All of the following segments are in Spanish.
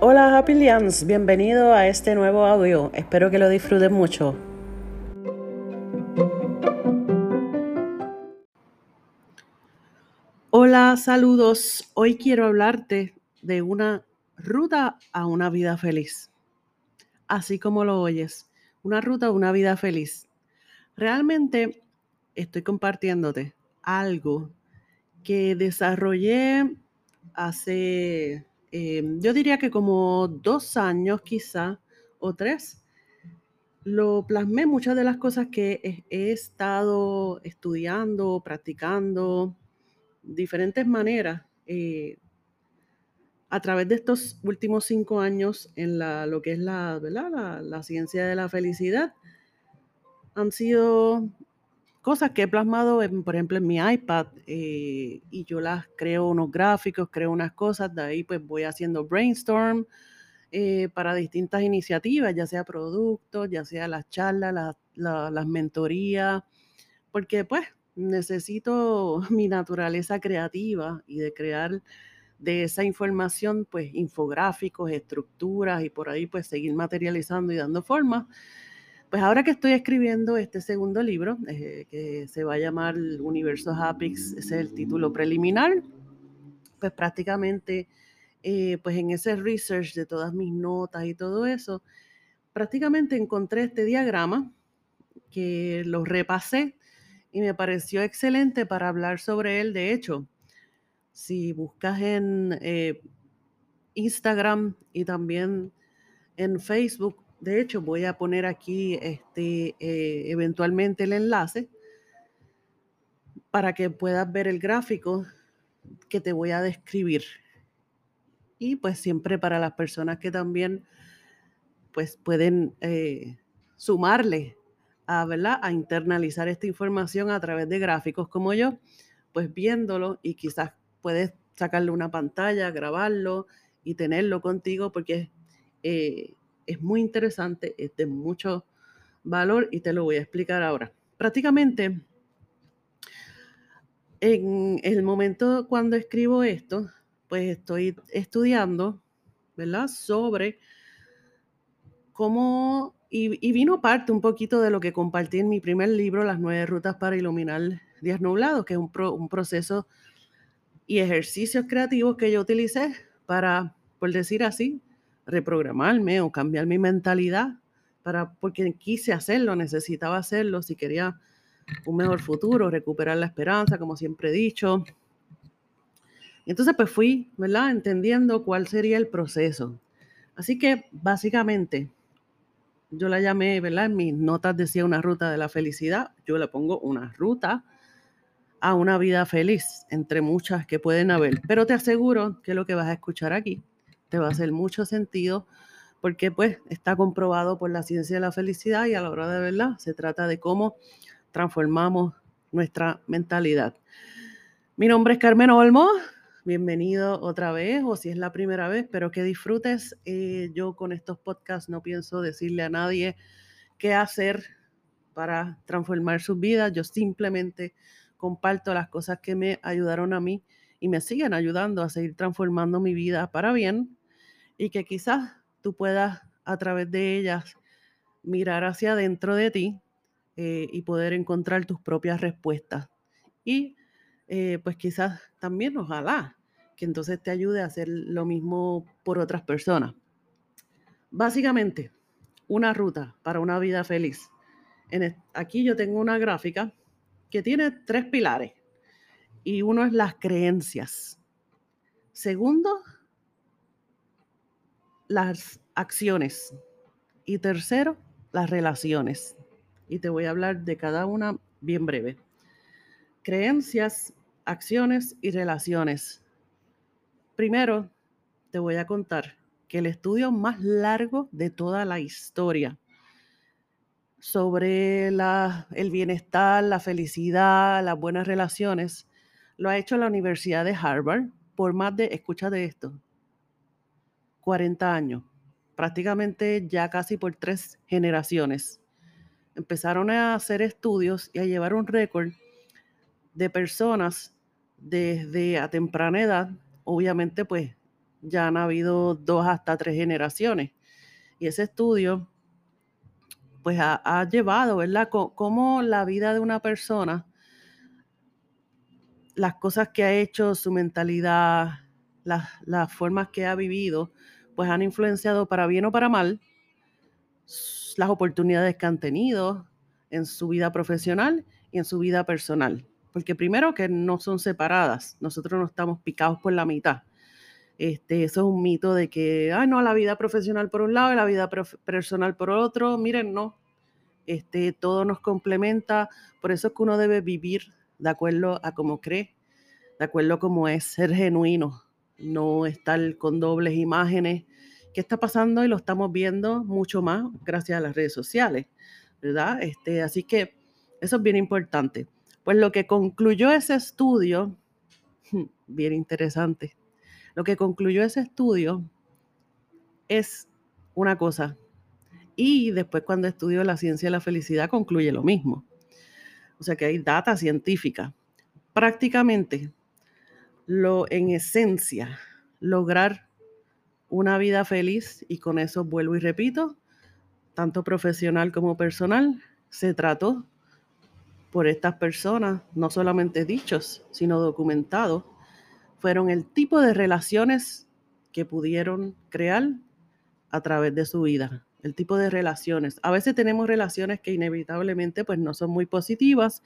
Hola Happy Liams, bienvenido a este nuevo audio. Espero que lo disfruten mucho. Hola, saludos. Hoy quiero hablarte de una ruta a una vida feliz. Así como lo oyes, una ruta a una vida feliz. Realmente estoy compartiéndote algo que desarrollé hace Em, yo diría que como dos años quizá, o tres, lo plasmé muchas de las cosas que he, estado estudiando, practicando, diferentes maneras, eh, a través de estos últimos cinco años en la, lo que es la, la, la ciencia de la felicidad, han sido cosas que he plasmado, por ejemplo, en mi iPad eh, y yo las creo unos gráficos, creo unas cosas, de ahí pues voy haciendo brainstorm eh, para distintas iniciativas, ya sea productos, ya sea las charlas, las mentorías, porque pues necesito mi naturaleza creativa y de crear de esa información pues infográficos, estructuras y por ahí pues seguir materializando y dando forma. Pues ahora que estoy escribiendo este segundo libro, eh, que se va a llamar Universo Hapix, ese es el título preliminar, pues prácticamente, eh, pues en ese research de todas mis notas y todo eso, prácticamente encontré este diagrama que lo repasé y me pareció excelente para hablar sobre él. De hecho, si buscas en eh, Instagram y también en Facebook, de hecho, voy a poner aquí este, eh, eventualmente el enlace para que puedas ver el gráfico que te voy a describir. Y pues siempre para las personas que también pues pueden eh, sumarle a, ¿verdad? a internalizar esta información a través de gráficos como yo, pues viéndolo y quizás puedes sacarle una pantalla, grabarlo y tenerlo contigo porque eh, es muy interesante, es de mucho valor y te lo voy a explicar ahora. Prácticamente, en el momento cuando escribo esto, pues estoy estudiando, ¿verdad? Sobre cómo, y, vino parte un poquito de lo que compartí en mi primer libro, Las nueve rutas para iluminar días nublados, que es un, un proceso y ejercicios creativos que yo utilicé para, por decir así, reprogramarme o cambiar mi mentalidad para, porque quise hacerlo, necesitaba hacerlo, si quería un mejor futuro, recuperar la esperanza, como siempre he dicho. entonces pues fui, ¿verdad? Entendiendo cuál sería el proceso. Así que básicamente yo la llamé, ¿verdad? En mis notas decía una ruta de la felicidad, yo le pongo una ruta a una vida feliz, entre muchas que pueden haber. Pero te aseguro que lo que vas a escuchar aquí te va a hacer mucho sentido porque pues está comprobado por la ciencia de la felicidad y a la hora de verla se trata de cómo transformamos nuestra mentalidad. Mi nombre es Carmen Olmo, bienvenido otra vez o si es la primera vez, pero que disfrutes. Eh, yo con estos podcasts no pienso decirle a nadie qué hacer para transformar sus vidas, yo simplemente comparto las cosas que me ayudaron a mí y me siguen ayudando a seguir transformando mi vida para bien y que quizás tú puedas a través de ellas mirar hacia adentro de ti eh, y poder encontrar tus propias respuestas. Y eh, pues quizás también ojalá que entonces te ayude a hacer lo mismo por otras personas. Básicamente, una ruta para una vida feliz. En aquí yo tengo una gráfica que tiene tres pilares y uno es las creencias. Segundo, las acciones. Y tercero, las relaciones. Y te voy a hablar de cada una bien breve. Creencias, acciones y relaciones. Primero, te voy a contar que el estudio más largo de toda la historia sobre la, el bienestar, la felicidad, las buenas relaciones, lo ha hecho la Universidad de Harvard por más de, escucha de esto, 40 años, prácticamente ya casi por tres generaciones. Empezaron a hacer estudios y a llevar un récord de personas desde a temprana edad, obviamente pues ya han habido dos hasta tres generaciones. Y ese estudio pues ha, llevado, ¿verdad? cómo la vida de una persona, las cosas que ha hecho, su mentalidad, las, formas que ha vivido, pues han influenciado para bien o para mal las oportunidades que han tenido en su vida profesional y en su vida personal. Porque primero que no son separadas, nosotros no estamos picados por la mitad. Este, eso es un mito de que, ay, no, la vida profesional por un lado y la vida personal por otro. Miren, no. Este, todo nos complementa. Por eso es que uno debe vivir de acuerdo a cómo cree, de acuerdo a cómo es ser genuino, no estar con dobles imágenes. ¿Qué está pasando? Y lo estamos viendo mucho más gracias a las redes sociales, ¿verdad? Este, así que eso es bien importante. Pues lo que concluyó ese estudio, bien interesante, lo que concluyó ese estudio es una cosa. Y después cuando estudió la ciencia de la felicidad concluye lo mismo. O sea que hay data científica. Prácticamente, lo en esencia, lograr una vida feliz, y con eso vuelvo y repito, tanto profesional como personal, se trató por estas personas, no solamente dichos, sino documentados, fueron el tipo de relaciones que pudieron crear a través de su vida, el tipo de relaciones. A veces tenemos relaciones que inevitablemente pues no son muy positivas,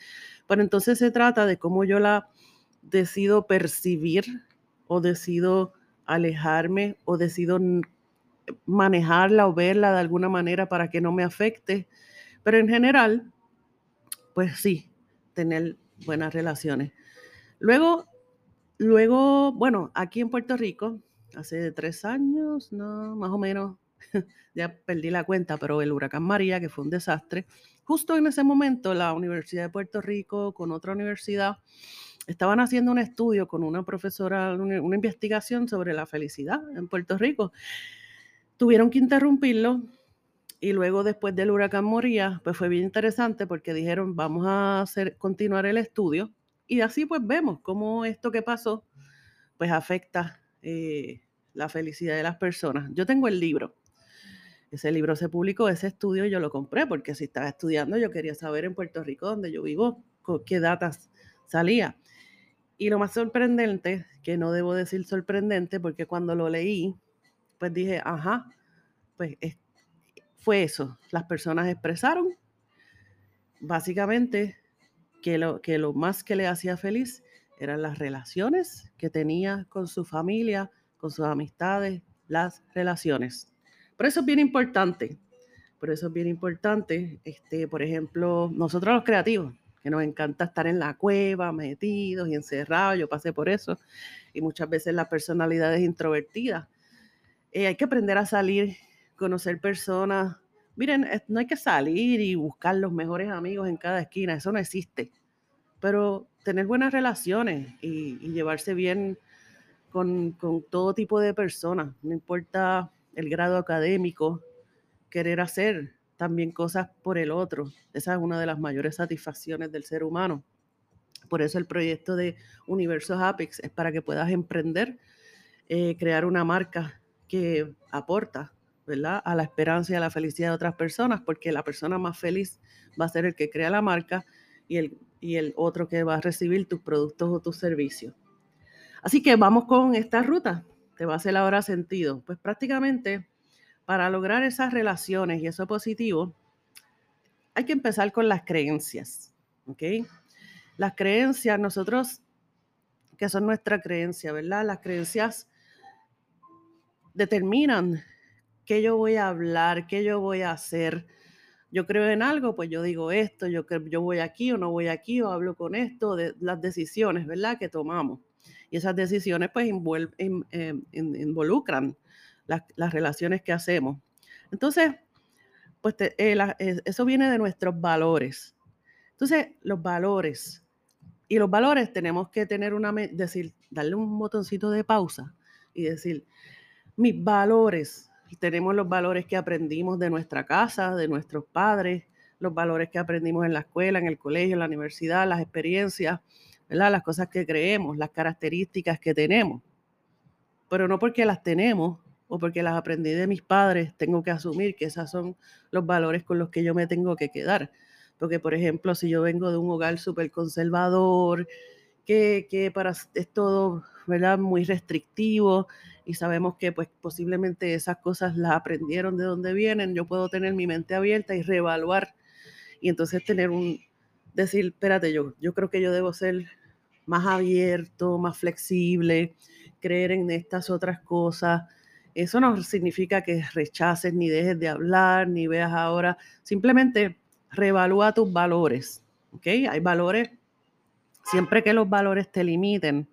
pero entonces se trata de cómo yo la decido percibir o decido alejarme o decido manejarla o verla de alguna manera para que no me afecte. Pero en general, pues sí, tener buenas relaciones. Luego Luego, bueno, aquí en Puerto Rico, hace tres años, no, más o menos, ya perdí la cuenta, pero el huracán María, que fue un desastre, justo en ese momento la Universidad de Puerto Rico con otra universidad estaban haciendo un estudio con una profesora, una investigación sobre la felicidad en Puerto Rico. Tuvieron que interrumpirlo y luego después del huracán María, pues fue bien interesante porque dijeron, vamos a hacer, continuar el estudio y así pues vemos cómo esto que pasó pues afecta eh, la felicidad de las personas. Yo tengo el libro. Ese libro se publicó, ese estudio yo lo compré porque si estaba estudiando yo quería saber en Puerto Rico, donde yo vivo, qué datas salía. Y lo más sorprendente, que no debo decir sorprendente, porque cuando lo leí, pues dije, ajá, pues fue eso. Las personas expresaron básicamente que lo, que lo más que le hacía feliz eran las relaciones que tenía con su familia, con sus amistades, las relaciones. Por eso es bien importante, por eso es bien importante, este, por ejemplo, nosotros los creativos, que nos encanta estar en la cueva, metidos y encerrados, yo pasé por eso, y muchas veces las personalidades introvertidas. Eh, hay que aprender a salir, conocer personas, Miren, no hay que salir y buscar los mejores amigos en cada esquina, eso no existe. Pero tener buenas relaciones y, llevarse bien con, con, todo tipo de personas, no importa el grado académico, querer hacer también cosas por el otro. Esa es una de las mayores satisfacciones del ser humano. Por eso el proyecto de Universo Apex es para que puedas emprender, eh, crear una marca que aporta ¿verdad? A la esperanza y a la felicidad de otras personas, porque la persona más feliz va a ser el que crea la marca y el, y el otro que va a recibir tus productos o tus servicios. Así que vamos con esta ruta. Te va a hacer ahora sentido. Pues prácticamente para lograr esas relaciones y eso positivo, hay que empezar con las creencias. ¿Ok? Las creencias, nosotros, que son nuestra creencia, ¿verdad? Las creencias determinan qué yo voy a hablar, qué yo voy a hacer. Yo creo en algo, pues yo digo esto, yo, yo voy aquí o no voy aquí, o hablo con esto, de las decisiones, ¿verdad? Que tomamos. Y esas decisiones pues em, involucran las, relaciones que hacemos. Entonces, pues eh, eso viene de nuestros valores. Entonces, los valores. Y los valores tenemos que tener una, decir, darle un botoncito de pausa y decir, mis valores tenemos los valores que aprendimos de nuestra casa, de nuestros padres, los valores que aprendimos en la escuela, en el colegio, en la universidad, las experiencias, ¿verdad? Las cosas que creemos, las características que tenemos. Pero no porque las tenemos o porque las aprendí de mis padres, tengo que asumir que esos son los valores con los que yo me tengo que quedar. Porque, por ejemplo, si yo vengo de un hogar súper conservador, que, que, para, es todo ¿verdad? muy restrictivo y sabemos que pues posiblemente esas cosas las aprendieron de dónde vienen, yo puedo tener mi mente abierta y reevaluar y entonces tener un, decir, espérate, yo, yo creo que yo debo ser más abierto, más flexible, creer en estas otras cosas. Eso no significa que rechaces ni dejes de hablar, ni veas ahora, simplemente reevalúa tus valores, ¿ok? Hay valores, siempre que los valores te limiten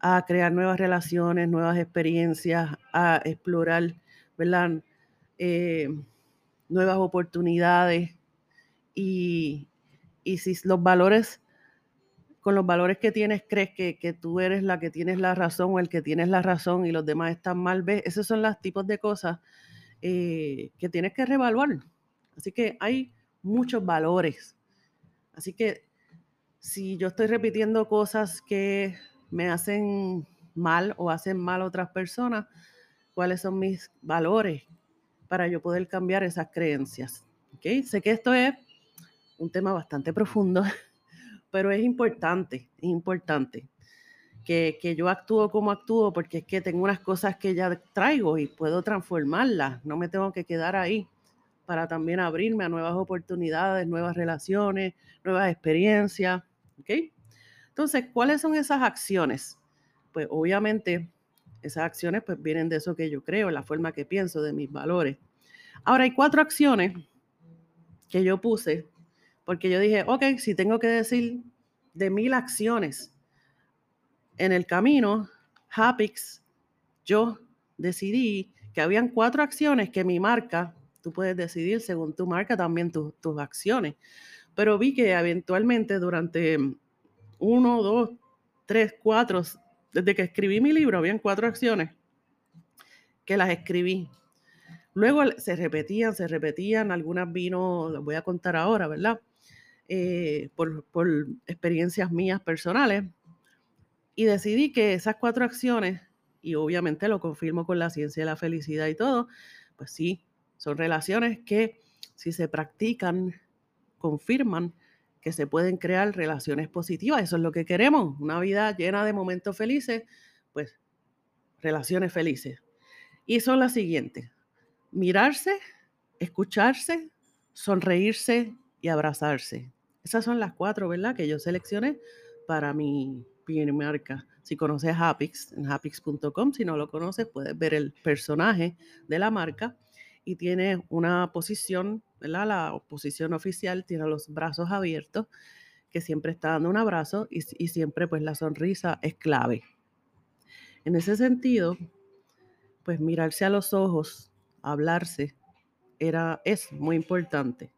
a crear nuevas relaciones, nuevas experiencias, a explorar, ¿verdad? Eh, nuevas oportunidades y, y si los valores, con los valores que tienes, crees que, que, tú eres la que tienes la razón o el que tienes la razón y los demás están mal, ves, esos son los tipos de cosas eh, que tienes que reevaluar. Así que hay muchos valores. Así que si yo estoy repitiendo cosas que me hacen mal o hacen mal otras personas, cuáles son mis valores para yo poder cambiar esas creencias. ¿Okay? Sé que esto es un tema bastante profundo, pero es importante, es importante que, que, yo actúo como actúo porque es que tengo unas cosas que ya traigo y puedo transformarlas, no me tengo que quedar ahí para también abrirme a nuevas oportunidades, nuevas relaciones, nuevas experiencias, ¿ok? Entonces, ¿cuáles son esas acciones? Pues obviamente esas acciones pues vienen de eso que yo creo, la forma que pienso, de mis valores. Ahora hay cuatro acciones que yo puse porque yo dije, ok, si tengo que decir de mil acciones en el camino, Hapix, yo decidí que habían cuatro acciones que mi marca, tú puedes decidir según tu marca también tus acciones, pero vi que eventualmente durante uno, dos, tres, cuatro, desde que escribí mi libro, habían cuatro acciones que las escribí. Luego se repetían, se repetían, algunas vino, las voy a contar ahora, ¿verdad? Eh, por, por experiencias mías personales. Y decidí que esas cuatro acciones, y obviamente lo confirmo con la ciencia de la felicidad y todo, pues sí, son relaciones que si se practican, confirman que se pueden crear relaciones positivas. Eso es lo que queremos, una vida llena de momentos felices, pues relaciones felices. Y son las siguientes, mirarse, escucharse, sonreírse y abrazarse. Esas son las cuatro, ¿verdad? Que yo seleccioné para mi, marca. Si conoces Hapix, en hapix.com, si no lo conoces, puedes ver el personaje de la marca y tiene una posición, ¿verdad? La posición oficial tiene los brazos abiertos, que siempre está dando un abrazo y, y siempre pues la sonrisa es clave. En ese sentido, pues mirarse a los ojos, hablarse, era, es muy importante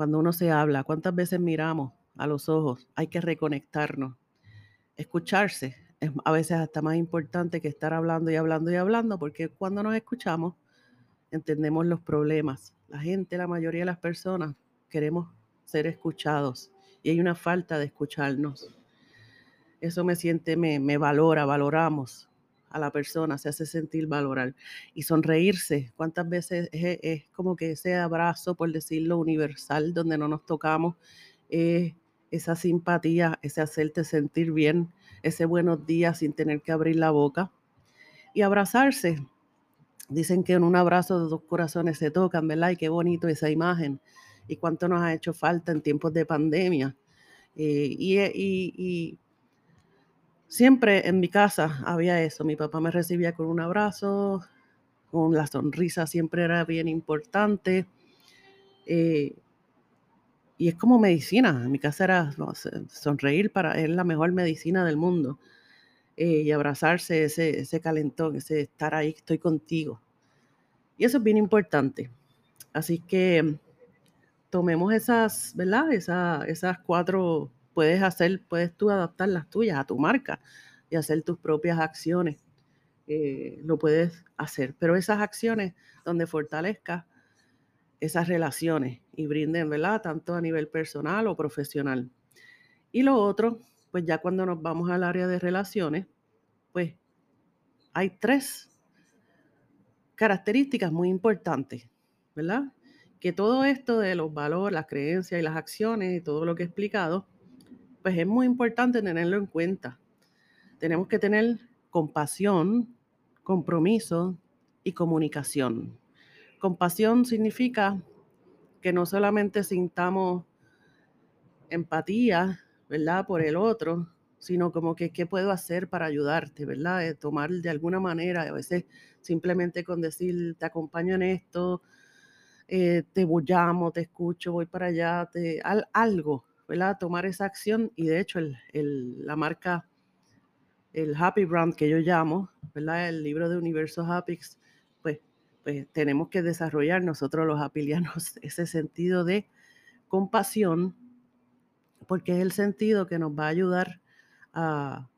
cuando uno se habla, cuántas veces miramos a los ojos, hay que reconectarnos. Escucharse es a veces hasta más importante que estar hablando y hablando y hablando, porque cuando nos escuchamos, entendemos los problemas. La gente, la mayoría de las personas, queremos ser escuchados y hay una falta de escucharnos. Eso me siente, me, me valora, valoramos a la persona, se hace sentir valorar. Y sonreírse, ¿cuántas veces es, como que ese abrazo, por decirlo, universal, donde no nos tocamos, esa simpatía, ese hacerte sentir bien, ese buenos días sin tener que abrir la boca? Y abrazarse. Dicen que en un abrazo de dos corazones se tocan, ¿verdad? Y qué bonito esa imagen. Y cuánto nos ha hecho falta en tiempos de pandemia. Eh, y, y Siempre en mi casa había eso. Mi papá me recibía con un abrazo, con la sonrisa siempre era bien importante. Eh, y es como medicina. En mi casa era sonreír para es la mejor medicina del mundo. Eh, y abrazarse, ese, ese calentón, ese estar ahí, estoy contigo. Y eso es bien importante. Así que tomemos esas, ¿verdad? esas cuatro puedes hacer, puedes tú adaptar las tuyas a tu marca y hacer tus propias acciones. Eh, lo puedes hacer, pero esas acciones donde fortalezcas esas relaciones y brinden, ¿verdad? Tanto a nivel personal o profesional. Y lo otro, pues ya cuando nos vamos al área de relaciones, pues hay tres características muy importantes, ¿verdad? Que todo esto de los valores, las creencias y las acciones y todo lo que he explicado, pues es muy importante tenerlo en cuenta. Tenemos que tener compasión, compromiso y comunicación. Compasión significa que no solamente sintamos empatía, ¿verdad? Por el otro, sino como que qué puedo hacer para ayudarte, ¿verdad? Eh, tomar de alguna manera, a veces simplemente con decir, te acompaño en esto, eh, te llamo, te escucho, voy para allá, te, algo, ¿verdad? Tomar esa acción y de hecho el, la marca, el Happy Brand que yo llamo, ¿verdad? El libro de Universo Happy, pues, pues tenemos que desarrollar nosotros los apilianos ese sentido de compasión, porque es el sentido que nos va a ayudar a,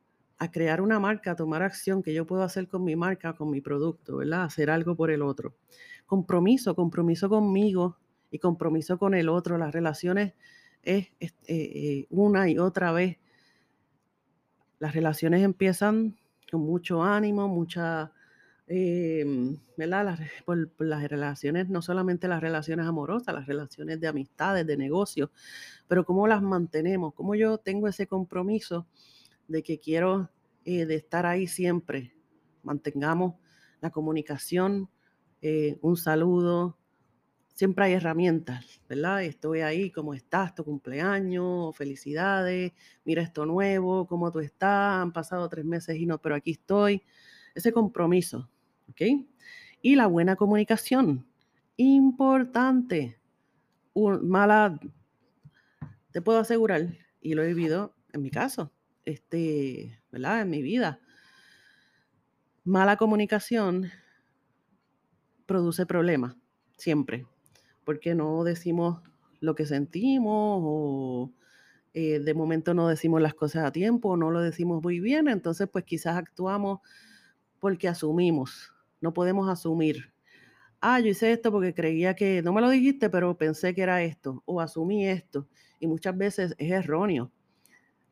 crear una marca, a tomar acción que yo puedo hacer con mi marca, con mi producto, ¿verdad? Hacer algo por el otro. Compromiso, compromiso conmigo y compromiso con el otro. Las relaciones es, eh, eh, una y otra vez. Las relaciones empiezan con mucho ánimo, mucha, em, ¿verdad? Las, las relaciones, no solamente las relaciones amorosas, las relaciones de amistades, de negocios, pero cómo las mantenemos, cómo yo tengo ese compromiso de que quiero eh, de estar ahí siempre. Mantengamos la comunicación, un saludo. Siempre hay herramientas, ¿verdad? Estoy ahí, ¿cómo estás? Tu cumpleaños, felicidades, mira esto nuevo, ¿cómo tú estás? Han pasado tres meses y no, pero aquí estoy. Ese compromiso, ¿ok? Y la buena comunicación, importante. mala, te puedo asegurar, y lo he vivido en mi caso, este, ¿verdad? En mi vida. Mala comunicación produce problemas, siempre, porque no decimos lo que sentimos o eh, de momento no decimos las cosas a tiempo, no lo decimos muy bien, entonces pues quizás actuamos porque asumimos, no podemos asumir. Ah, yo hice esto porque creía que, no me lo dijiste, pero pensé que era esto, o asumí esto, y muchas veces es erróneo.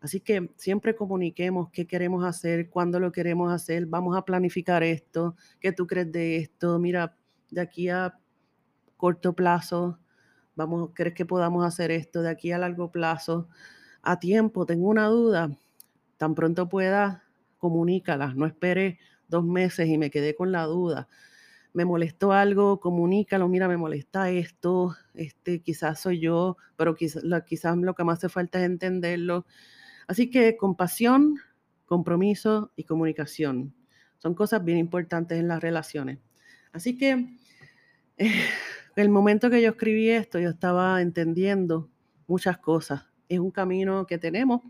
Así que siempre comuniquemos qué queremos hacer, cuándo lo queremos hacer, vamos a planificar esto, qué tú crees de esto, mira, de aquí a corto plazo, vamos, ¿crees que podamos hacer esto? De aquí a largo plazo, a tiempo, tengo una duda, tan pronto pueda, comunícala, no espere dos meses y me quedé con la duda. Me molestó algo, comunícalo, mira, me molesta esto, este, quizás soy yo, pero quizás, quizás lo que más hace falta es entenderlo Así que compasión, compromiso y comunicación son cosas bien importantes en las relaciones. Así que eh, el momento que yo escribí esto, yo estaba entendiendo muchas cosas. Es un camino que tenemos.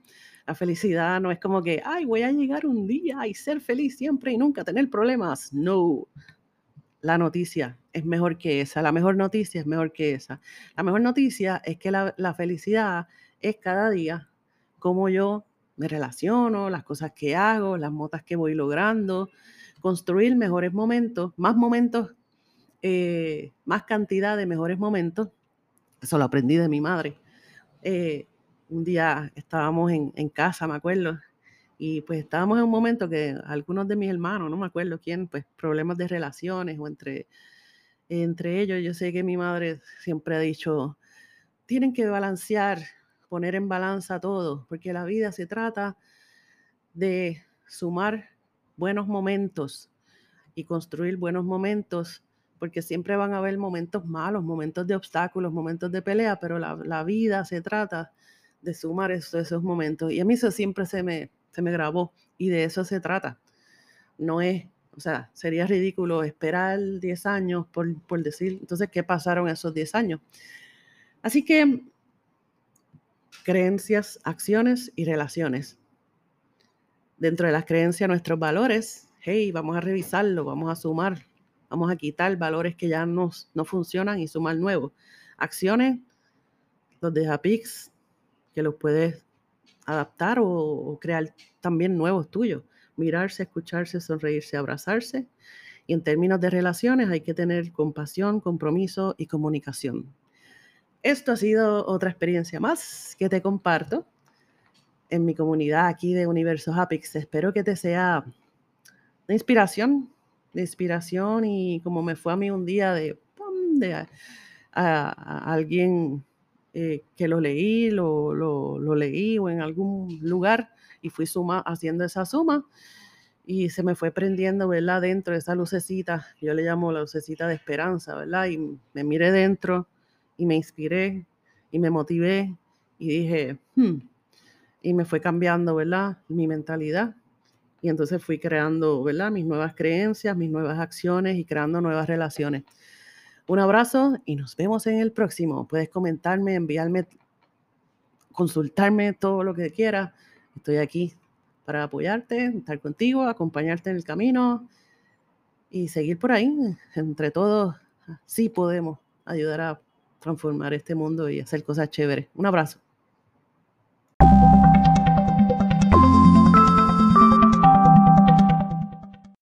La felicidad no es como que, ay, voy a llegar un día y ser feliz siempre y nunca tener problemas. No. La noticia es mejor que esa. La mejor noticia es mejor que esa. La mejor noticia es que la, la felicidad es cada día cómo yo me relaciono, las cosas que hago, las motas que voy logrando, construir mejores momentos, más momentos, eh, más cantidad de mejores momentos. Eso lo aprendí de mi madre. Eh, un día estábamos en, en, casa, me acuerdo, y pues estábamos en un momento que algunos de mis hermanos, no me acuerdo quién, pues problemas de relaciones o entre, entre ellos, yo sé que mi madre siempre ha dicho, tienen que balancear poner en balanza todo, porque la vida se trata de sumar buenos momentos y construir buenos momentos, porque siempre van a haber momentos malos, momentos de obstáculos, momentos de pelea, pero la, vida se trata de sumar esos, esos, momentos. Y a mí eso siempre se me, se me grabó y de eso se trata. No es, o sea, sería ridículo esperar 10 años por, por decir, entonces, ¿qué pasaron esos 10 años? Así que creencias, acciones y relaciones. Dentro de las creencias, nuestros valores, hey, vamos a revisarlo, vamos a sumar, vamos a quitar valores que ya no, no funcionan y sumar nuevos. Acciones, los de Apix, que los puedes adaptar o, o crear también nuevos tuyos. Mirarse, escucharse, sonreírse, abrazarse. Y en términos de relaciones hay que tener compasión, compromiso y comunicación. Esto ha sido otra experiencia más que te comparto. en mi comunidad aquí de Universo Hapix. Espero que te sea de inspiración, de inspiración y como me fue a mí un día de, a, alguien eh, que lo leí, lo, lo, leí o en algún lugar y fui suma, haciendo esa suma y se me fue prendiendo, ¿verdad? Dentro de esa lucecita, yo le llamo la lucecita de esperanza, ¿verdad? Y me miré dentro y me inspiré y me motivé y dije, hmm", y me fue cambiando, ¿verdad? Mi mentalidad. Y entonces fui creando, ¿verdad? Mis nuevas creencias, mis nuevas acciones y creando nuevas relaciones. Un abrazo y nos vemos en el próximo. Puedes comentarme, enviarme, consultarme todo lo que quieras. Estoy aquí para apoyarte, estar contigo, acompañarte en el camino y seguir por ahí. Entre todos, sí podemos ayudar a transformar este mundo y hacer cosas chéveres. Un abrazo.